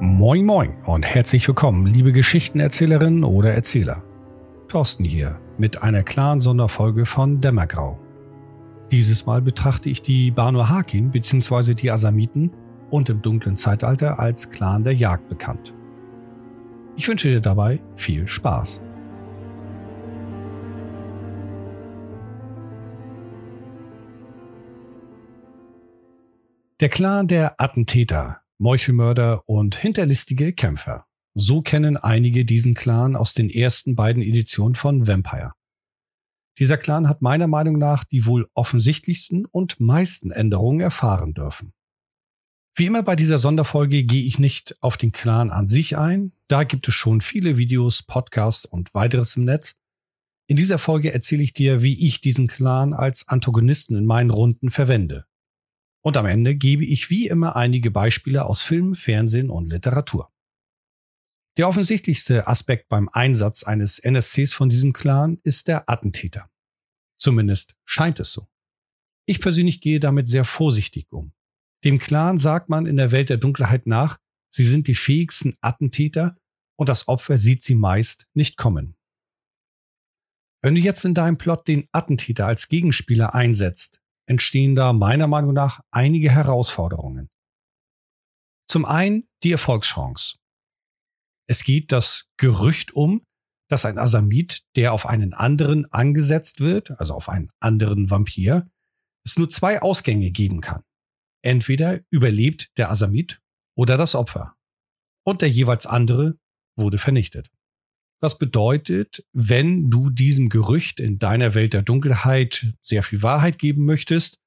Moin Moin und herzlich willkommen, liebe Geschichtenerzählerinnen oder Erzähler. Thorsten hier mit einer klaren Sonderfolge von Dämmergrau. Dieses Mal betrachte ich die Banu Hakim bzw. die Asamiten und im dunklen Zeitalter als Clan der Jagd bekannt. Ich wünsche dir dabei viel Spaß. Der Clan der Attentäter, Meuchelmörder und hinterlistige Kämpfer. So kennen einige diesen Clan aus den ersten beiden Editionen von Vampire. Dieser Clan hat meiner Meinung nach die wohl offensichtlichsten und meisten Änderungen erfahren dürfen. Wie immer bei dieser Sonderfolge gehe ich nicht auf den Clan an sich ein, da gibt es schon viele Videos, Podcasts und weiteres im Netz. In dieser Folge erzähle ich dir, wie ich diesen Clan als Antagonisten in meinen Runden verwende. Und am Ende gebe ich wie immer einige Beispiele aus Film, Fernsehen und Literatur. Der offensichtlichste Aspekt beim Einsatz eines NSCs von diesem Clan ist der Attentäter. Zumindest scheint es so. Ich persönlich gehe damit sehr vorsichtig um. Dem Clan sagt man in der Welt der Dunkelheit nach, sie sind die fähigsten Attentäter und das Opfer sieht sie meist nicht kommen. Wenn du jetzt in deinem Plot den Attentäter als Gegenspieler einsetzt, entstehen da meiner Meinung nach einige Herausforderungen. Zum einen die Erfolgschance. Es geht das Gerücht um, dass ein Asamit, der auf einen anderen angesetzt wird, also auf einen anderen Vampir, es nur zwei Ausgänge geben kann. Entweder überlebt der Asamit oder das Opfer. Und der jeweils andere wurde vernichtet. Was bedeutet, wenn du diesem Gerücht in deiner Welt der Dunkelheit sehr viel Wahrheit geben möchtest,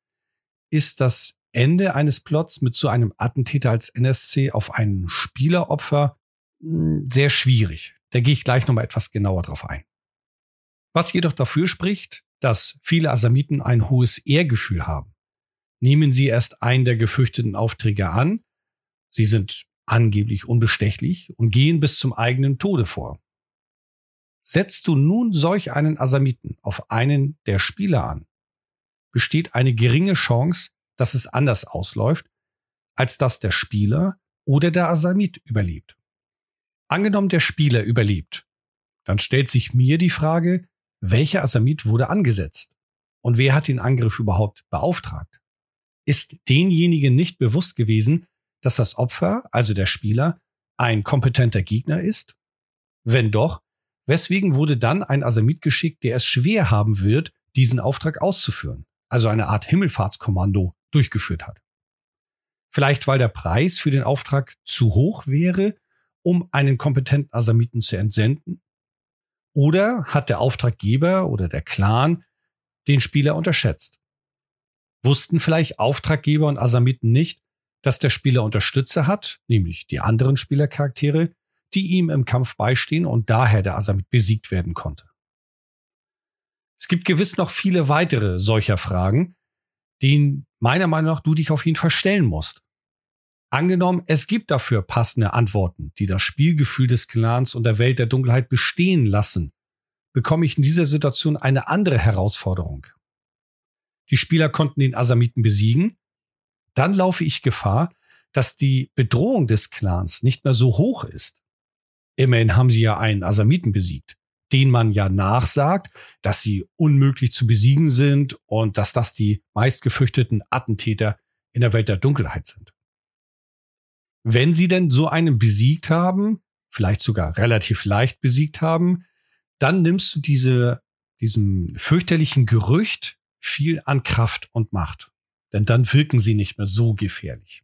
ist das Ende eines Plots mit so einem Attentäter als NSC auf ein Spieleropfer hm, sehr schwierig. Da gehe ich gleich nochmal etwas genauer drauf ein. Was jedoch dafür spricht, dass viele Asamiten ein hohes Ehrgefühl haben. Nehmen sie erst einen der gefürchteten Aufträge an, sie sind angeblich unbestechlich und gehen bis zum eigenen Tode vor. Setzt du nun solch einen Asamiten auf einen der Spieler an, besteht eine geringe Chance, dass es anders ausläuft, als dass der Spieler oder der Asamit überlebt. Angenommen, der Spieler überlebt, dann stellt sich mir die Frage, welcher Asamit wurde angesetzt und wer hat den Angriff überhaupt beauftragt? Ist denjenigen nicht bewusst gewesen, dass das Opfer, also der Spieler, ein kompetenter Gegner ist? Wenn doch, Weswegen wurde dann ein Asamit geschickt, der es schwer haben wird, diesen Auftrag auszuführen, also eine Art Himmelfahrtskommando durchgeführt hat. Vielleicht weil der Preis für den Auftrag zu hoch wäre, um einen kompetenten Asamiten zu entsenden? Oder hat der Auftraggeber oder der Clan den Spieler unterschätzt? Wussten vielleicht Auftraggeber und Asamiten nicht, dass der Spieler Unterstützer hat, nämlich die anderen Spielercharaktere, die ihm im Kampf beistehen und daher der Asamit besiegt werden konnte. Es gibt gewiss noch viele weitere solcher Fragen, denen meiner Meinung nach du dich auf jeden Fall stellen musst. Angenommen, es gibt dafür passende Antworten, die das Spielgefühl des Clans und der Welt der Dunkelheit bestehen lassen, bekomme ich in dieser Situation eine andere Herausforderung. Die Spieler konnten den Asamiten besiegen, dann laufe ich Gefahr, dass die Bedrohung des Clans nicht mehr so hoch ist. Immerhin haben sie ja einen Asamiten besiegt, den man ja nachsagt, dass sie unmöglich zu besiegen sind und dass das die meistgefürchteten Attentäter in der Welt der Dunkelheit sind. Wenn sie denn so einen besiegt haben, vielleicht sogar relativ leicht besiegt haben, dann nimmst du diese, diesem fürchterlichen Gerücht viel an Kraft und Macht. Denn dann wirken sie nicht mehr so gefährlich.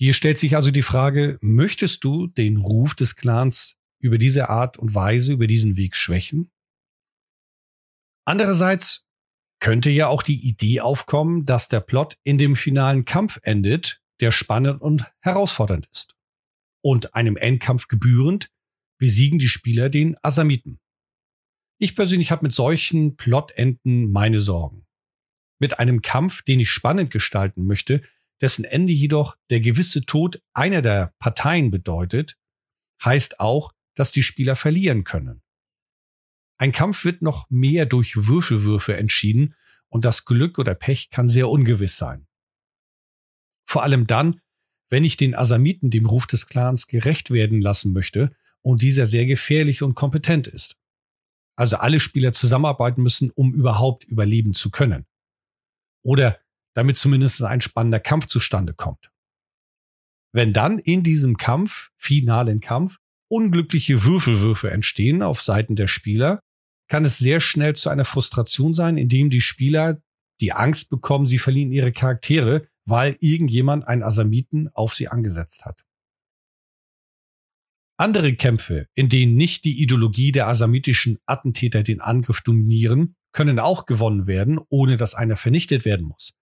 Hier stellt sich also die Frage, möchtest du den Ruf des Clans über diese Art und Weise, über diesen Weg schwächen? Andererseits könnte ja auch die Idee aufkommen, dass der Plot in dem finalen Kampf endet, der spannend und herausfordernd ist. Und einem Endkampf gebührend besiegen die Spieler den Asamiten. Ich persönlich habe mit solchen Plotenden meine Sorgen. Mit einem Kampf, den ich spannend gestalten möchte, dessen Ende jedoch der gewisse Tod einer der Parteien bedeutet, heißt auch, dass die Spieler verlieren können. Ein Kampf wird noch mehr durch Würfelwürfe entschieden und das Glück oder Pech kann sehr ungewiss sein. Vor allem dann, wenn ich den Asamiten dem Ruf des Clans gerecht werden lassen möchte und dieser sehr gefährlich und kompetent ist. Also alle Spieler zusammenarbeiten müssen, um überhaupt überleben zu können. Oder damit zumindest ein spannender Kampf zustande kommt. Wenn dann in diesem Kampf, finalen Kampf, unglückliche Würfelwürfe entstehen auf Seiten der Spieler, kann es sehr schnell zu einer Frustration sein, indem die Spieler die Angst bekommen, sie verlieren ihre Charaktere, weil irgendjemand einen Asamiten auf sie angesetzt hat. Andere Kämpfe, in denen nicht die Ideologie der asamitischen Attentäter den Angriff dominieren, können auch gewonnen werden, ohne dass einer vernichtet werden muss.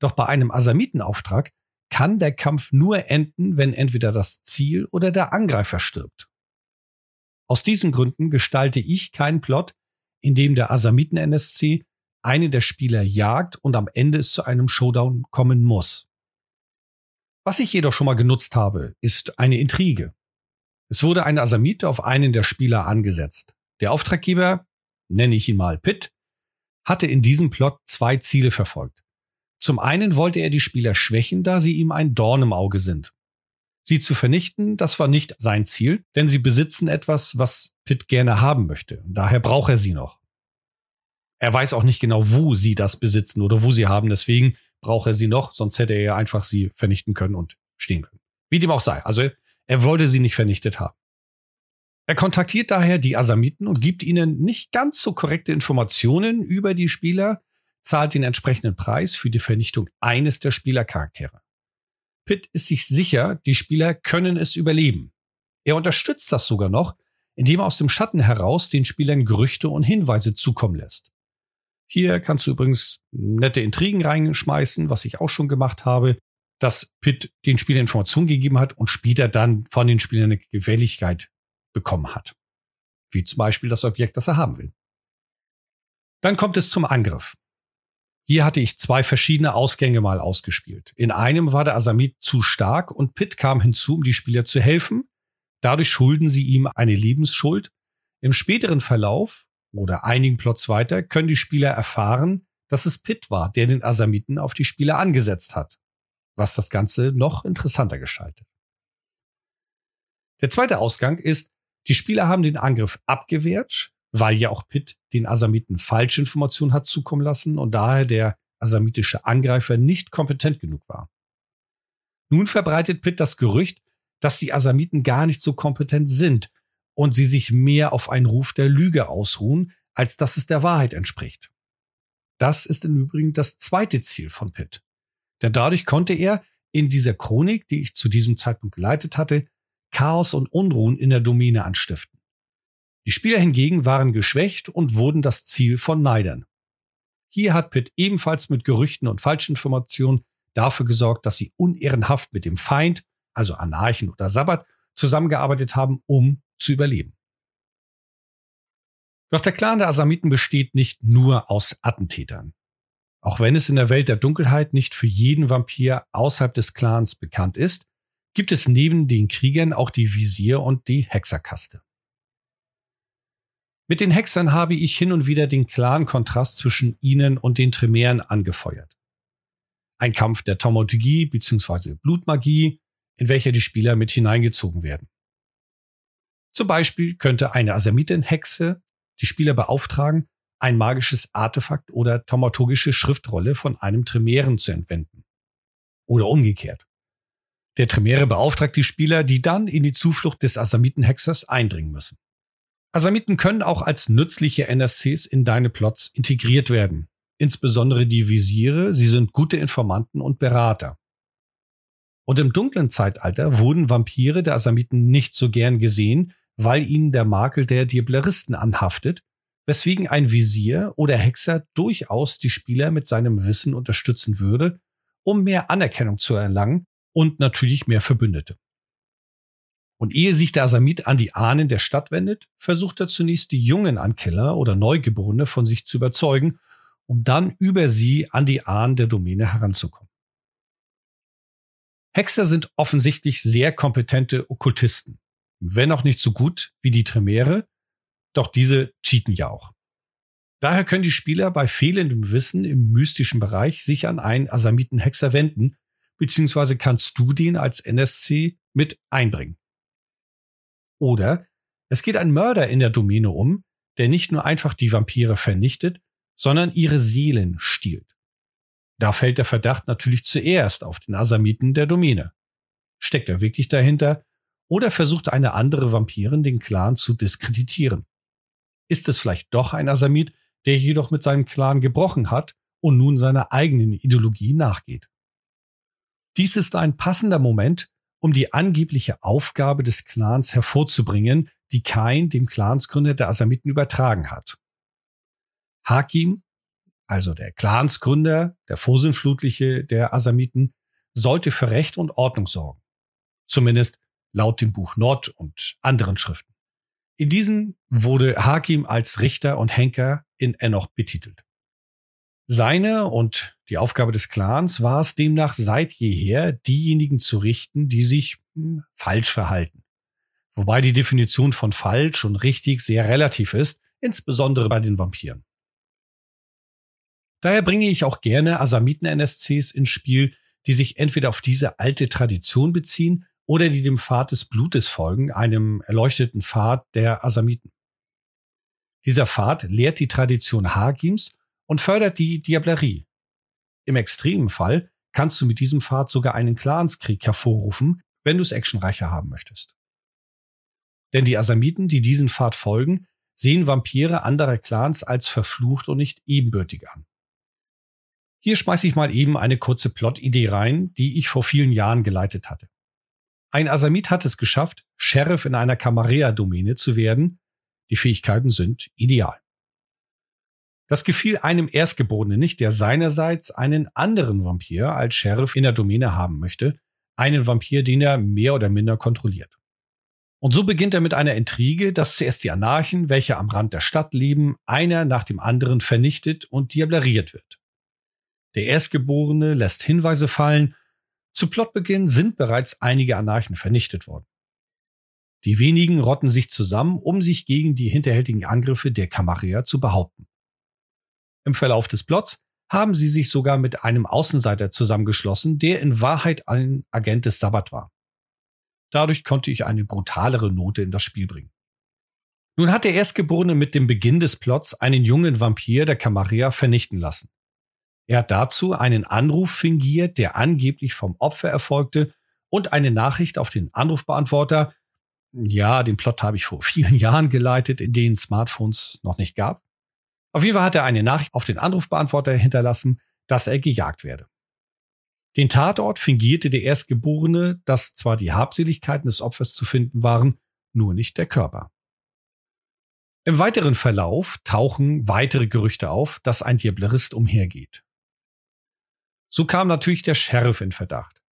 Doch bei einem Asamitenauftrag kann der Kampf nur enden, wenn entweder das Ziel oder der Angreifer stirbt. Aus diesen Gründen gestalte ich keinen Plot, in dem der Asamiten-NSC einen der Spieler jagt und am Ende es zu einem Showdown kommen muss. Was ich jedoch schon mal genutzt habe, ist eine Intrige. Es wurde ein Asamit auf einen der Spieler angesetzt. Der Auftraggeber, nenne ich ihn mal Pitt, hatte in diesem Plot zwei Ziele verfolgt. Zum einen wollte er die Spieler schwächen, da sie ihm ein Dorn im Auge sind. Sie zu vernichten, das war nicht sein Ziel, denn sie besitzen etwas, was Pitt gerne haben möchte. Daher braucht er sie noch. Er weiß auch nicht genau, wo sie das besitzen oder wo sie haben. Deswegen braucht er sie noch, sonst hätte er ja einfach sie vernichten können und stehen können. Wie dem auch sei. Also er wollte sie nicht vernichtet haben. Er kontaktiert daher die Asamiten und gibt ihnen nicht ganz so korrekte Informationen über die Spieler, zahlt den entsprechenden Preis für die Vernichtung eines der Spielercharaktere. Pitt ist sich sicher, die Spieler können es überleben. Er unterstützt das sogar noch, indem er aus dem Schatten heraus den Spielern Gerüchte und Hinweise zukommen lässt. Hier kannst du übrigens nette Intrigen reinschmeißen, was ich auch schon gemacht habe, dass Pitt den Spielern Informationen gegeben hat und später dann von den Spielern eine Gefälligkeit bekommen hat. Wie zum Beispiel das Objekt, das er haben will. Dann kommt es zum Angriff. Hier hatte ich zwei verschiedene Ausgänge mal ausgespielt. In einem war der Asamit zu stark und Pitt kam hinzu, um die Spieler zu helfen. Dadurch schulden sie ihm eine Lebensschuld. Im späteren Verlauf oder einigen Plots weiter können die Spieler erfahren, dass es Pitt war, der den Asamiten auf die Spieler angesetzt hat, was das Ganze noch interessanter gestaltet. Der zweite Ausgang ist, die Spieler haben den Angriff abgewehrt, weil ja auch Pitt den Asamiten falsche Informationen hat zukommen lassen und daher der asamitische Angreifer nicht kompetent genug war. Nun verbreitet Pitt das Gerücht, dass die Asamiten gar nicht so kompetent sind und sie sich mehr auf einen Ruf der Lüge ausruhen, als dass es der Wahrheit entspricht. Das ist im Übrigen das zweite Ziel von Pitt. Denn dadurch konnte er in dieser Chronik, die ich zu diesem Zeitpunkt geleitet hatte, Chaos und Unruhen in der Domäne anstiften. Die Spieler hingegen waren geschwächt und wurden das Ziel von Neidern. Hier hat Pitt ebenfalls mit Gerüchten und Falschinformationen dafür gesorgt, dass sie unehrenhaft mit dem Feind, also Anarchen oder Sabbat, zusammengearbeitet haben, um zu überleben. Doch der Clan der Asamiten besteht nicht nur aus Attentätern. Auch wenn es in der Welt der Dunkelheit nicht für jeden Vampir außerhalb des Clans bekannt ist, gibt es neben den Kriegern auch die Visier und die Hexerkaste. Mit den Hexern habe ich hin und wieder den klaren Kontrast zwischen ihnen und den Tremeren angefeuert. Ein Kampf der Taumaturgie bzw. Blutmagie, in welcher die Spieler mit hineingezogen werden. Zum Beispiel könnte eine Asamitin-Hexe die Spieler beauftragen, ein magisches Artefakt oder taumaturgische Schriftrolle von einem Tremeren zu entwenden. Oder umgekehrt. Der Tremere beauftragt die Spieler, die dann in die Zuflucht des Asamiten-Hexers eindringen müssen. Asamiten können auch als nützliche NSCs in deine Plots integriert werden. Insbesondere die Visiere, sie sind gute Informanten und Berater. Und im dunklen Zeitalter wurden Vampire der Asamiten nicht so gern gesehen, weil ihnen der Makel der Diableristen anhaftet, weswegen ein Visier oder Hexer durchaus die Spieler mit seinem Wissen unterstützen würde, um mehr Anerkennung zu erlangen und natürlich mehr Verbündete. Und ehe sich der Asamit an die Ahnen der Stadt wendet, versucht er zunächst die jungen Ankiller oder Neugeborene von sich zu überzeugen, um dann über sie an die Ahnen der Domäne heranzukommen. Hexer sind offensichtlich sehr kompetente Okkultisten wenn auch nicht so gut wie die Tremere, doch diese cheaten ja auch. Daher können die Spieler bei fehlendem Wissen im mystischen Bereich sich an einen Asamiten-Hexer wenden, beziehungsweise kannst du den als NSC mit einbringen. Oder es geht ein Mörder in der Domäne um, der nicht nur einfach die Vampire vernichtet, sondern ihre Seelen stiehlt. Da fällt der Verdacht natürlich zuerst auf den Asamiten der Domäne. Steckt er wirklich dahinter oder versucht eine andere Vampirin den Clan zu diskreditieren? Ist es vielleicht doch ein Asamit, der jedoch mit seinem Clan gebrochen hat und nun seiner eigenen Ideologie nachgeht? Dies ist ein passender Moment, um die angebliche Aufgabe des Clans hervorzubringen, die Kain dem Clansgründer der Asamiten übertragen hat. Hakim, also der Clansgründer, der Vorsinnflutliche der Asamiten, sollte für Recht und Ordnung sorgen. Zumindest laut dem Buch Nord und anderen Schriften. In diesen wurde Hakim als Richter und Henker in Enoch betitelt. Seine und die Aufgabe des Clans war es demnach seit jeher, diejenigen zu richten, die sich hm, falsch verhalten. Wobei die Definition von falsch und richtig sehr relativ ist, insbesondere bei den Vampiren. Daher bringe ich auch gerne Asamiten-NSCs ins Spiel, die sich entweder auf diese alte Tradition beziehen oder die dem Pfad des Blutes folgen, einem erleuchteten Pfad der Asamiten. Dieser Pfad lehrt die Tradition Hakims und fördert die Diablerie. Im extremen Fall kannst du mit diesem Pfad sogar einen Clanskrieg hervorrufen, wenn du es actionreicher haben möchtest. Denn die Asamiten, die diesen Pfad folgen, sehen Vampire anderer Clans als verflucht und nicht ebenbürtig an. Hier schmeiße ich mal eben eine kurze Plot-Idee rein, die ich vor vielen Jahren geleitet hatte. Ein Asamit hat es geschafft, Sheriff in einer Camarilla-Domäne zu werden. Die Fähigkeiten sind ideal. Das gefiel einem Erstgeborenen nicht, der seinerseits einen anderen Vampir als Sheriff in der Domäne haben möchte, einen Vampir, den er mehr oder minder kontrolliert. Und so beginnt er mit einer Intrige, dass zuerst die Anarchen, welche am Rand der Stadt leben, einer nach dem anderen vernichtet und diableriert wird. Der Erstgeborene lässt Hinweise fallen, zu Plotbeginn sind bereits einige Anarchen vernichtet worden. Die wenigen rotten sich zusammen, um sich gegen die hinterhältigen Angriffe der Camarilla zu behaupten. Im Verlauf des Plots haben sie sich sogar mit einem Außenseiter zusammengeschlossen, der in Wahrheit ein Agent des Sabbat war. Dadurch konnte ich eine brutalere Note in das Spiel bringen. Nun hat der Erstgeborene mit dem Beginn des Plots einen jungen Vampir der Camarilla vernichten lassen. Er hat dazu einen Anruf fingiert, der angeblich vom Opfer erfolgte und eine Nachricht auf den Anrufbeantworter. Ja, den Plot habe ich vor vielen Jahren geleitet, in denen Smartphones noch nicht gab. Auf jeden Fall hat er eine Nachricht auf den Anrufbeantworter hinterlassen, dass er gejagt werde. Den Tatort fingierte der Erstgeborene, dass zwar die Habseligkeiten des Opfers zu finden waren, nur nicht der Körper. Im weiteren Verlauf tauchen weitere Gerüchte auf, dass ein Diablerist umhergeht. So kam natürlich der Sheriff in Verdacht.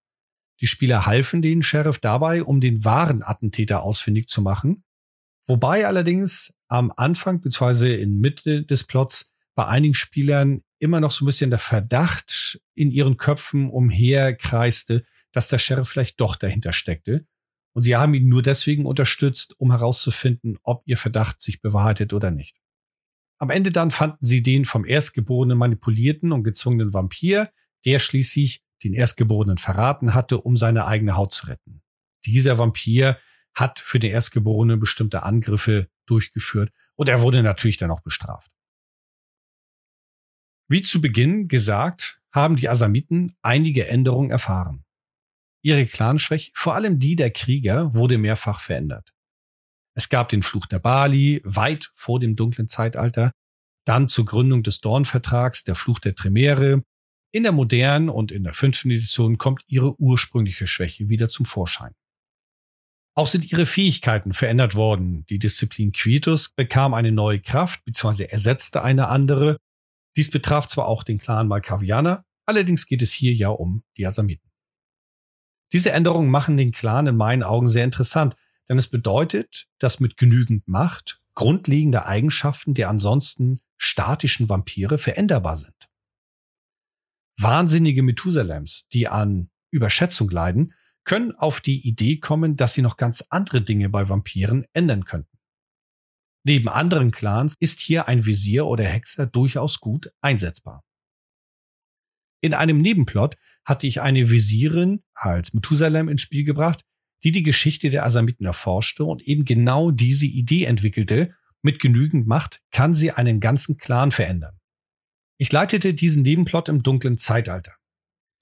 Die Spieler halfen den Sheriff dabei, um den wahren Attentäter ausfindig zu machen, wobei allerdings am Anfang bzw. in Mitte des Plots bei einigen Spielern immer noch so ein bisschen der Verdacht in ihren Köpfen umherkreiste, dass der Sheriff vielleicht doch dahinter steckte. Und sie haben ihn nur deswegen unterstützt, um herauszufinden, ob ihr Verdacht sich bewahrheitet oder nicht. Am Ende dann fanden sie den vom Erstgeborenen manipulierten und gezwungenen Vampir, der schließlich den Erstgeborenen verraten hatte, um seine eigene Haut zu retten. Dieser Vampir hat für den Erstgeborenen bestimmte Angriffe durchgeführt und er wurde natürlich dann auch bestraft. Wie zu Beginn gesagt, haben die Asamiten einige Änderungen erfahren. Ihre Clanschwäche, vor allem die der Krieger, wurde mehrfach verändert. Es gab den Fluch der Bali weit vor dem dunklen Zeitalter, dann zur Gründung des Dornvertrags der Fluch der Tremere, in der modernen und in der fünften Edition kommt ihre ursprüngliche Schwäche wieder zum Vorschein. Auch sind ihre Fähigkeiten verändert worden. Die Disziplin Quitus bekam eine neue Kraft bzw. ersetzte eine andere. Dies betraf zwar auch den Clan Malkavianer, allerdings geht es hier ja um die Asamiten. Diese Änderungen machen den Clan in meinen Augen sehr interessant, denn es bedeutet, dass mit genügend Macht grundlegende Eigenschaften der ansonsten statischen Vampire veränderbar sind. Wahnsinnige Methusalems, die an Überschätzung leiden, können auf die Idee kommen, dass sie noch ganz andere Dinge bei Vampiren ändern könnten. Neben anderen Clans ist hier ein Visier oder Hexer durchaus gut einsetzbar. In einem Nebenplot hatte ich eine Visierin als Methusalem ins Spiel gebracht, die die Geschichte der Asamiten erforschte und eben genau diese Idee entwickelte, mit genügend Macht kann sie einen ganzen Clan verändern. Ich leitete diesen Nebenplot im dunklen Zeitalter.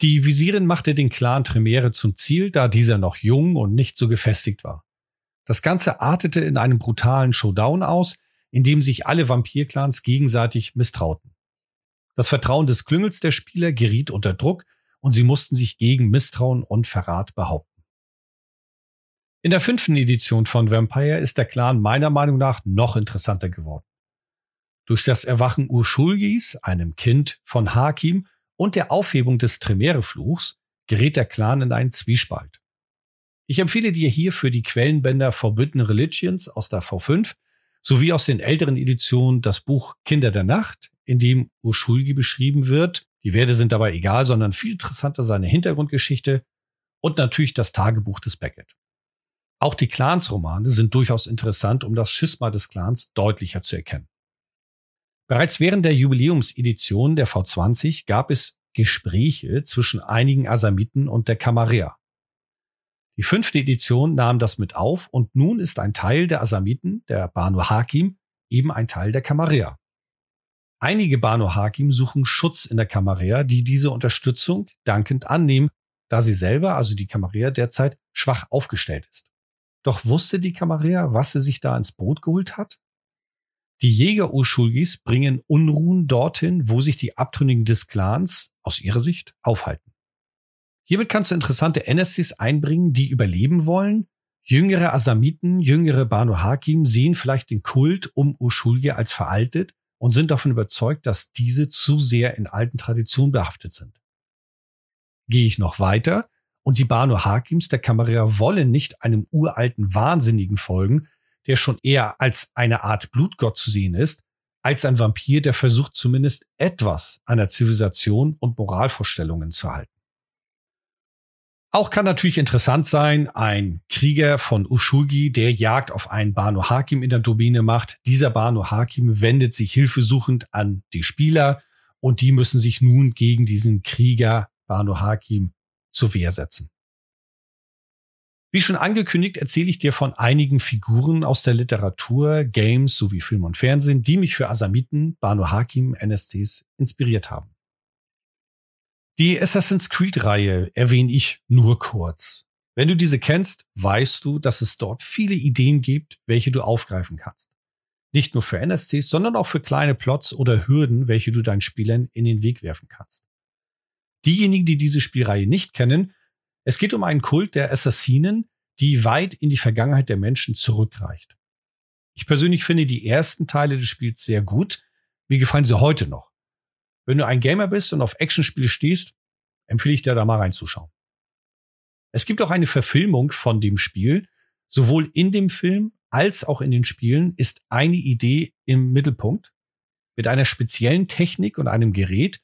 Die Visierin machte den Clan Tremere zum Ziel, da dieser noch jung und nicht so gefestigt war. Das Ganze artete in einem brutalen Showdown aus, in dem sich alle Vampirclans gegenseitig misstrauten. Das Vertrauen des Klüngels der Spieler geriet unter Druck und sie mussten sich gegen Misstrauen und Verrat behaupten. In der fünften Edition von Vampire ist der Clan meiner Meinung nach noch interessanter geworden. Durch das Erwachen Urschulgis, einem Kind von Hakim, und der Aufhebung des Tremere-Fluchs gerät der Clan in einen Zwiespalt. Ich empfehle dir hierfür die Quellenbänder Forbidden Religions aus der V5 sowie aus den älteren Editionen das Buch Kinder der Nacht, in dem Urschulgi beschrieben wird. Die Werte sind dabei egal, sondern viel interessanter seine Hintergrundgeschichte und natürlich das Tagebuch des Beckett. Auch die Clans-Romane sind durchaus interessant, um das Schisma des Clans deutlicher zu erkennen. Bereits während der Jubiläumsedition der V20 gab es Gespräche zwischen einigen Asamiten und der Camarilla. Die fünfte Edition nahm das mit auf und nun ist ein Teil der Asamiten, der Banu Hakim, eben ein Teil der Camarilla. Einige Banu Hakim suchen Schutz in der Camarilla, die diese Unterstützung dankend annehmen, da sie selber, also die Camarilla, derzeit schwach aufgestellt ist. Doch wusste die Camarilla, was sie sich da ins Boot geholt hat? Die Jäger-Uschulgis bringen Unruhen dorthin, wo sich die Abtrünnigen des Clans aus ihrer Sicht aufhalten. Hiermit kannst du interessante NSCs einbringen, die überleben wollen. Jüngere Asamiten, jüngere Banu Hakim sehen vielleicht den Kult um Ushulgi als veraltet und sind davon überzeugt, dass diese zu sehr in alten Traditionen behaftet sind. Gehe ich noch weiter, und die Banu Hakims der Kamera wollen nicht einem uralten Wahnsinnigen folgen, der schon eher als eine Art Blutgott zu sehen ist, als ein Vampir, der versucht zumindest etwas an der Zivilisation und Moralvorstellungen zu halten. Auch kann natürlich interessant sein, ein Krieger von Ushulgi, der Jagd auf einen Banu Hakim in der Domäne macht. Dieser Banu Hakim wendet sich hilfesuchend an die Spieler und die müssen sich nun gegen diesen Krieger Banu Hakim zur Wehr setzen. Wie schon angekündigt, erzähle ich dir von einigen Figuren aus der Literatur, Games sowie Film und Fernsehen, die mich für Asamiten, Banu Hakim, NSCs inspiriert haben. Die Assassin's Creed-Reihe erwähne ich nur kurz. Wenn du diese kennst, weißt du, dass es dort viele Ideen gibt, welche du aufgreifen kannst. Nicht nur für NSCs, sondern auch für kleine Plots oder Hürden, welche du deinen Spielern in den Weg werfen kannst. Diejenigen, die diese Spielreihe nicht kennen, es geht um einen Kult der Assassinen, die weit in die Vergangenheit der Menschen zurückreicht. Ich persönlich finde die ersten Teile des Spiels sehr gut. Mir gefallen sie heute noch. Wenn du ein Gamer bist und auf Actionspiele stehst, empfehle ich dir da mal reinzuschauen. Es gibt auch eine Verfilmung von dem Spiel. Sowohl in dem Film als auch in den Spielen ist eine Idee im Mittelpunkt. Mit einer speziellen Technik und einem Gerät,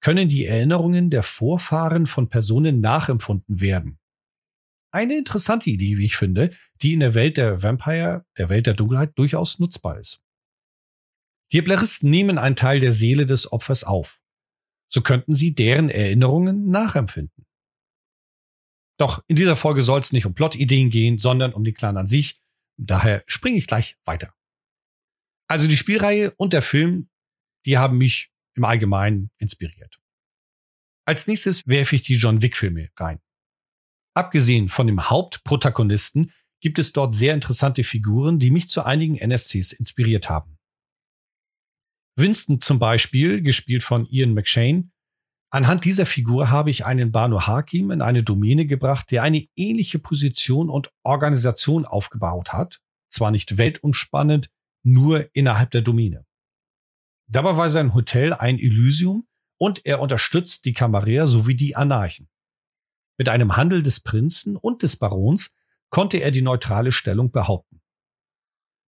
können die Erinnerungen der Vorfahren von Personen nachempfunden werden. Eine interessante Idee, wie ich finde, die in der Welt der Vampire, der Welt der Dunkelheit durchaus nutzbar ist. Die Hebleristen nehmen einen Teil der Seele des Opfers auf. So könnten sie deren Erinnerungen nachempfinden. Doch in dieser Folge soll es nicht um Plotideen gehen, sondern um den Clan an sich. Daher springe ich gleich weiter. Also die Spielreihe und der Film, die haben mich im Allgemeinen inspiriert. Als nächstes werfe ich die John Wick-Filme rein. Abgesehen von dem Hauptprotagonisten gibt es dort sehr interessante Figuren, die mich zu einigen NSCs inspiriert haben. Winston zum Beispiel, gespielt von Ian McShane. Anhand dieser Figur habe ich einen Banu Hakim in eine Domäne gebracht, der eine ähnliche Position und Organisation aufgebaut hat. Zwar nicht weltumspannend, nur innerhalb der Domäne. Dabei war sein Hotel ein Elysium und er unterstützt die Kamarier sowie die Anarchen. Mit einem Handel des Prinzen und des Barons konnte er die neutrale Stellung behaupten.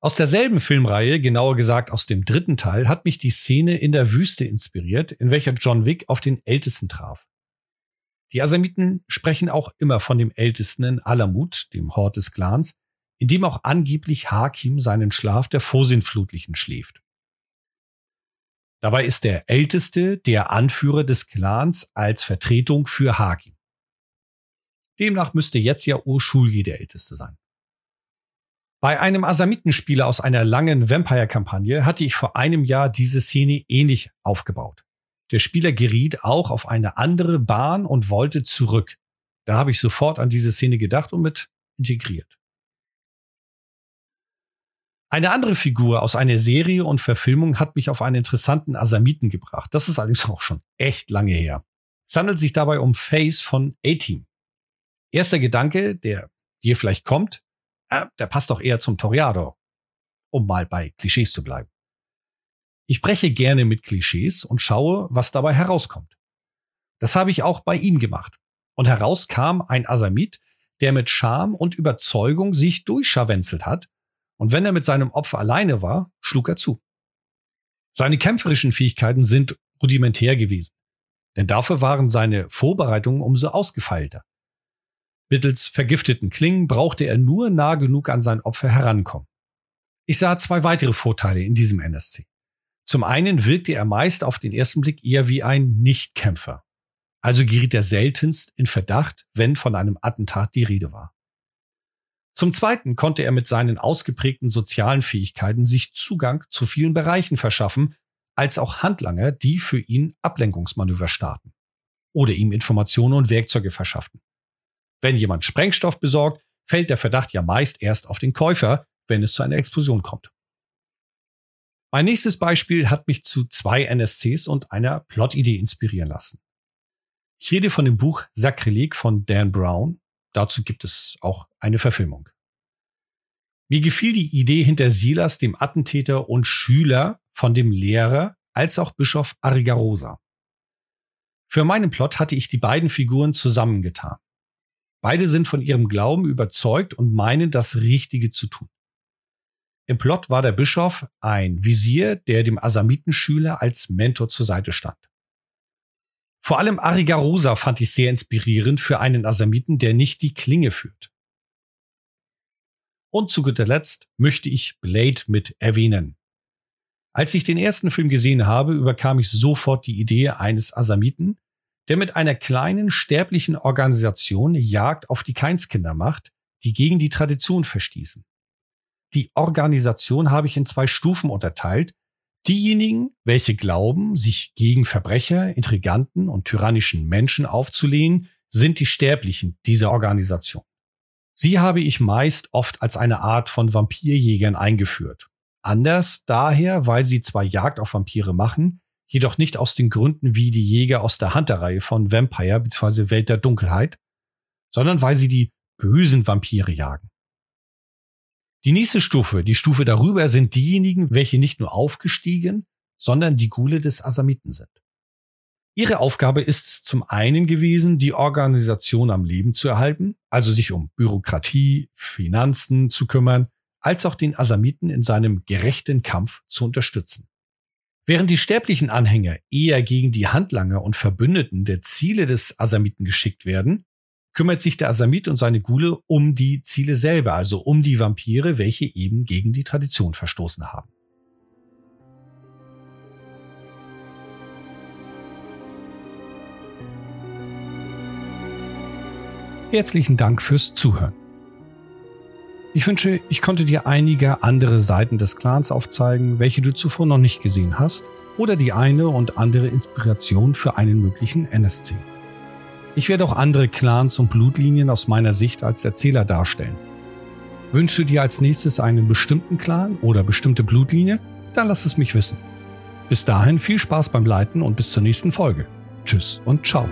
Aus derselben Filmreihe, genauer gesagt aus dem dritten Teil, hat mich die Szene in der Wüste inspiriert, in welcher John Wick auf den Ältesten traf. Die Asamiten sprechen auch immer von dem Ältesten in Alamut, dem Hort des Clans, in dem auch angeblich Hakim seinen Schlaf der Vorsinnflutlichen schläft. Dabei ist der Älteste der Anführer des Clans als Vertretung für Haki. Demnach müsste jetzt ja Urshulgi der Älteste sein. Bei einem Asamitenspieler aus einer langen Vampire-Kampagne hatte ich vor einem Jahr diese Szene ähnlich aufgebaut. Der Spieler geriet auch auf eine andere Bahn und wollte zurück. Da habe ich sofort an diese Szene gedacht und mit integriert. Eine andere Figur aus einer Serie und Verfilmung hat mich auf einen interessanten Asamiten gebracht. Das ist allerdings auch schon echt lange her. Es handelt sich dabei um Face von A-Team. Erster Gedanke, der hier vielleicht kommt, äh, der passt doch eher zum Toriado, um mal bei Klischees zu bleiben. Ich breche gerne mit Klischees und schaue, was dabei herauskommt. Das habe ich auch bei ihm gemacht. Und heraus kam ein Asamit, der mit Charme und Überzeugung sich durchscharwenzelt hat und wenn er mit seinem Opfer alleine war, schlug er zu. Seine kämpferischen Fähigkeiten sind rudimentär gewesen, denn dafür waren seine Vorbereitungen umso ausgefeilter. Mittels vergifteten Klingen brauchte er nur nah genug an sein Opfer herankommen. Ich sah zwei weitere Vorteile in diesem NSC. Zum einen wirkte er meist auf den ersten Blick eher wie ein Nichtkämpfer. Also geriet er seltenst in Verdacht, wenn von einem Attentat die Rede war. Zum Zweiten konnte er mit seinen ausgeprägten sozialen Fähigkeiten sich Zugang zu vielen Bereichen verschaffen, als auch Handlanger, die für ihn Ablenkungsmanöver starten oder ihm Informationen und Werkzeuge verschafften. Wenn jemand Sprengstoff besorgt, fällt der Verdacht ja meist erst auf den Käufer, wenn es zu einer Explosion kommt. Mein nächstes Beispiel hat mich zu zwei NSCs und einer Plotidee inspirieren lassen. Ich rede von dem Buch Sakrileg von Dan Brown Dazu gibt es auch eine Verfilmung. Mir gefiel die Idee hinter Silas, dem Attentäter und Schüler von dem Lehrer, als auch Bischof Arigarosa. Für meinen Plot hatte ich die beiden Figuren zusammengetan. Beide sind von ihrem Glauben überzeugt und meinen, das Richtige zu tun. Im Plot war der Bischof ein Visier, der dem Asamitenschüler als Mentor zur Seite stand. Vor allem Arigarosa fand ich sehr inspirierend für einen Asamiten, der nicht die Klinge führt. Und zu guter Letzt möchte ich Blade mit erwähnen. Als ich den ersten Film gesehen habe, überkam ich sofort die Idee eines Asamiten, der mit einer kleinen sterblichen Organisation Jagd auf die Keinskinder macht, die gegen die Tradition verstießen. Die Organisation habe ich in zwei Stufen unterteilt, Diejenigen, welche glauben, sich gegen Verbrecher, Intriganten und tyrannischen Menschen aufzulehnen, sind die Sterblichen dieser Organisation. Sie habe ich meist oft als eine Art von Vampirjägern eingeführt. Anders daher, weil sie zwar Jagd auf Vampire machen, jedoch nicht aus den Gründen wie die Jäger aus der Hunter-Reihe von Vampire bzw. Welt der Dunkelheit, sondern weil sie die bösen Vampire jagen. Die nächste Stufe, die Stufe darüber, sind diejenigen, welche nicht nur aufgestiegen, sondern die Gule des Asamiten sind. Ihre Aufgabe ist es zum einen gewesen, die Organisation am Leben zu erhalten, also sich um Bürokratie, Finanzen zu kümmern, als auch den Asamiten in seinem gerechten Kampf zu unterstützen. Während die sterblichen Anhänger eher gegen die Handlanger und Verbündeten der Ziele des Asamiten geschickt werden, kümmert sich der Asamit und seine Gule um die Ziele selber, also um die Vampire, welche eben gegen die Tradition verstoßen haben. Herzlichen Dank fürs Zuhören. Ich wünsche, ich konnte dir einige andere Seiten des Clans aufzeigen, welche du zuvor noch nicht gesehen hast, oder die eine und andere Inspiration für einen möglichen NSC. Ich werde auch andere Clans und Blutlinien aus meiner Sicht als Erzähler darstellen. Wünsche dir als nächstes einen bestimmten Clan oder bestimmte Blutlinie? Dann lass es mich wissen. Bis dahin viel Spaß beim Leiten und bis zur nächsten Folge. Tschüss und ciao.